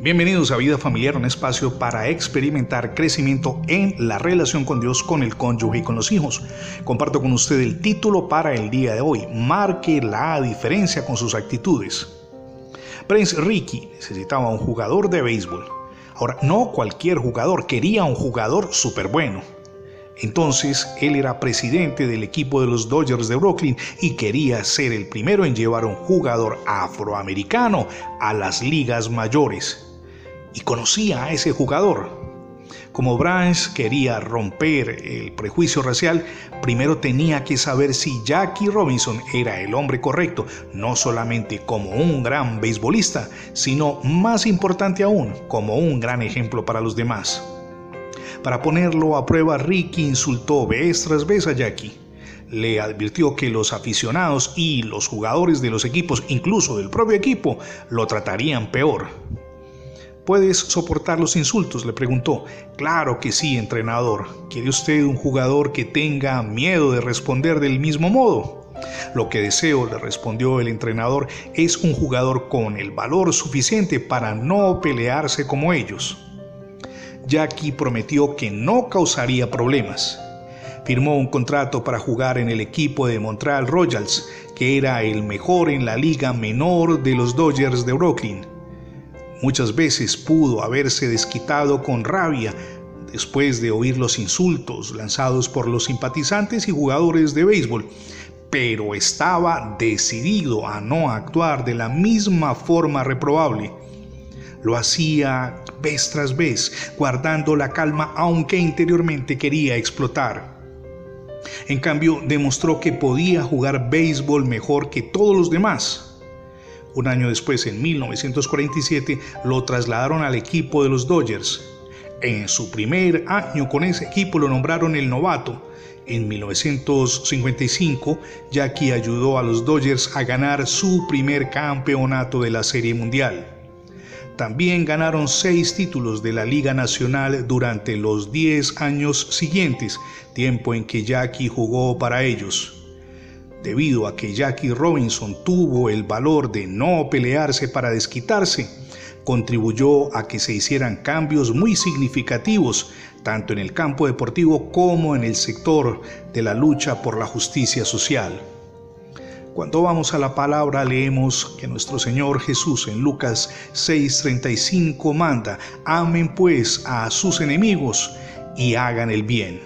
Bienvenidos a Vida Familiar, un espacio para experimentar crecimiento en la relación con Dios, con el cónyuge y con los hijos. Comparto con usted el título para el día de hoy. Marque la diferencia con sus actitudes. Prince Ricky necesitaba un jugador de béisbol. Ahora, no cualquier jugador, quería un jugador súper bueno. Entonces, él era presidente del equipo de los Dodgers de Brooklyn y quería ser el primero en llevar un jugador afroamericano a las ligas mayores. Y conocía a ese jugador. Como Branch quería romper el prejuicio racial, primero tenía que saber si Jackie Robinson era el hombre correcto, no solamente como un gran beisbolista, sino más importante aún, como un gran ejemplo para los demás. Para ponerlo a prueba, Ricky insultó vez tras vez a Jackie. Le advirtió que los aficionados y los jugadores de los equipos, incluso del propio equipo, lo tratarían peor. ¿Puedes soportar los insultos? le preguntó. Claro que sí, entrenador. ¿Quiere usted un jugador que tenga miedo de responder del mismo modo? Lo que deseo, le respondió el entrenador, es un jugador con el valor suficiente para no pelearse como ellos. Jackie prometió que no causaría problemas. Firmó un contrato para jugar en el equipo de Montreal Royals, que era el mejor en la liga menor de los Dodgers de Brooklyn. Muchas veces pudo haberse desquitado con rabia después de oír los insultos lanzados por los simpatizantes y jugadores de béisbol, pero estaba decidido a no actuar de la misma forma reprobable. Lo hacía vez tras vez, guardando la calma aunque interiormente quería explotar. En cambio, demostró que podía jugar béisbol mejor que todos los demás. Un año después, en 1947, lo trasladaron al equipo de los Dodgers. En su primer año con ese equipo lo nombraron el novato. En 1955, Jackie ayudó a los Dodgers a ganar su primer campeonato de la Serie Mundial. También ganaron seis títulos de la Liga Nacional durante los 10 años siguientes, tiempo en que Jackie jugó para ellos. Debido a que Jackie Robinson tuvo el valor de no pelearse para desquitarse, contribuyó a que se hicieran cambios muy significativos, tanto en el campo deportivo como en el sector de la lucha por la justicia social. Cuando vamos a la palabra leemos que nuestro Señor Jesús en Lucas 6:35 manda, amen pues a sus enemigos y hagan el bien.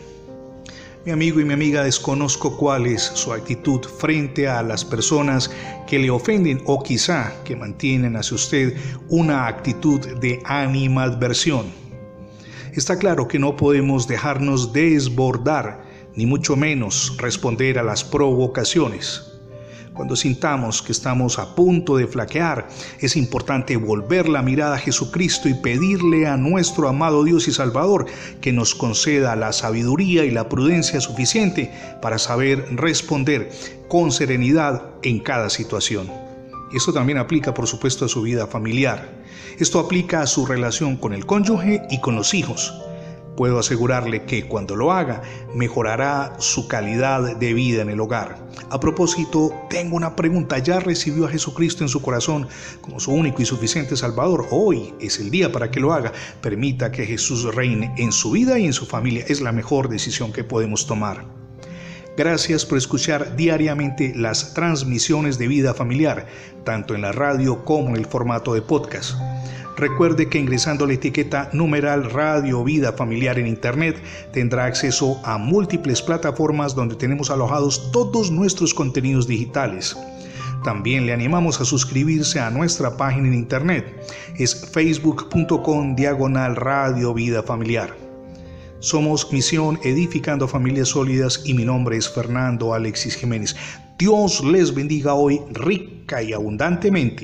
Mi amigo y mi amiga desconozco cuál es su actitud frente a las personas que le ofenden o quizá que mantienen hacia usted una actitud de animadversión. Está claro que no podemos dejarnos desbordar, ni mucho menos responder a las provocaciones. Cuando sintamos que estamos a punto de flaquear, es importante volver la mirada a Jesucristo y pedirle a nuestro amado Dios y Salvador que nos conceda la sabiduría y la prudencia suficiente para saber responder con serenidad en cada situación. Esto también aplica, por supuesto, a su vida familiar. Esto aplica a su relación con el cónyuge y con los hijos. Puedo asegurarle que cuando lo haga mejorará su calidad de vida en el hogar. A propósito, tengo una pregunta. ¿Ya recibió a Jesucristo en su corazón como su único y suficiente Salvador? Hoy es el día para que lo haga. Permita que Jesús reine en su vida y en su familia. Es la mejor decisión que podemos tomar. Gracias por escuchar diariamente las transmisiones de vida familiar, tanto en la radio como en el formato de podcast. Recuerde que ingresando la etiqueta numeral Radio Vida Familiar en Internet tendrá acceso a múltiples plataformas donde tenemos alojados todos nuestros contenidos digitales. También le animamos a suscribirse a nuestra página en Internet. Es facebook.com diagonal Radio Vida Familiar. Somos Misión Edificando Familias Sólidas y mi nombre es Fernando Alexis Jiménez. Dios les bendiga hoy rica y abundantemente.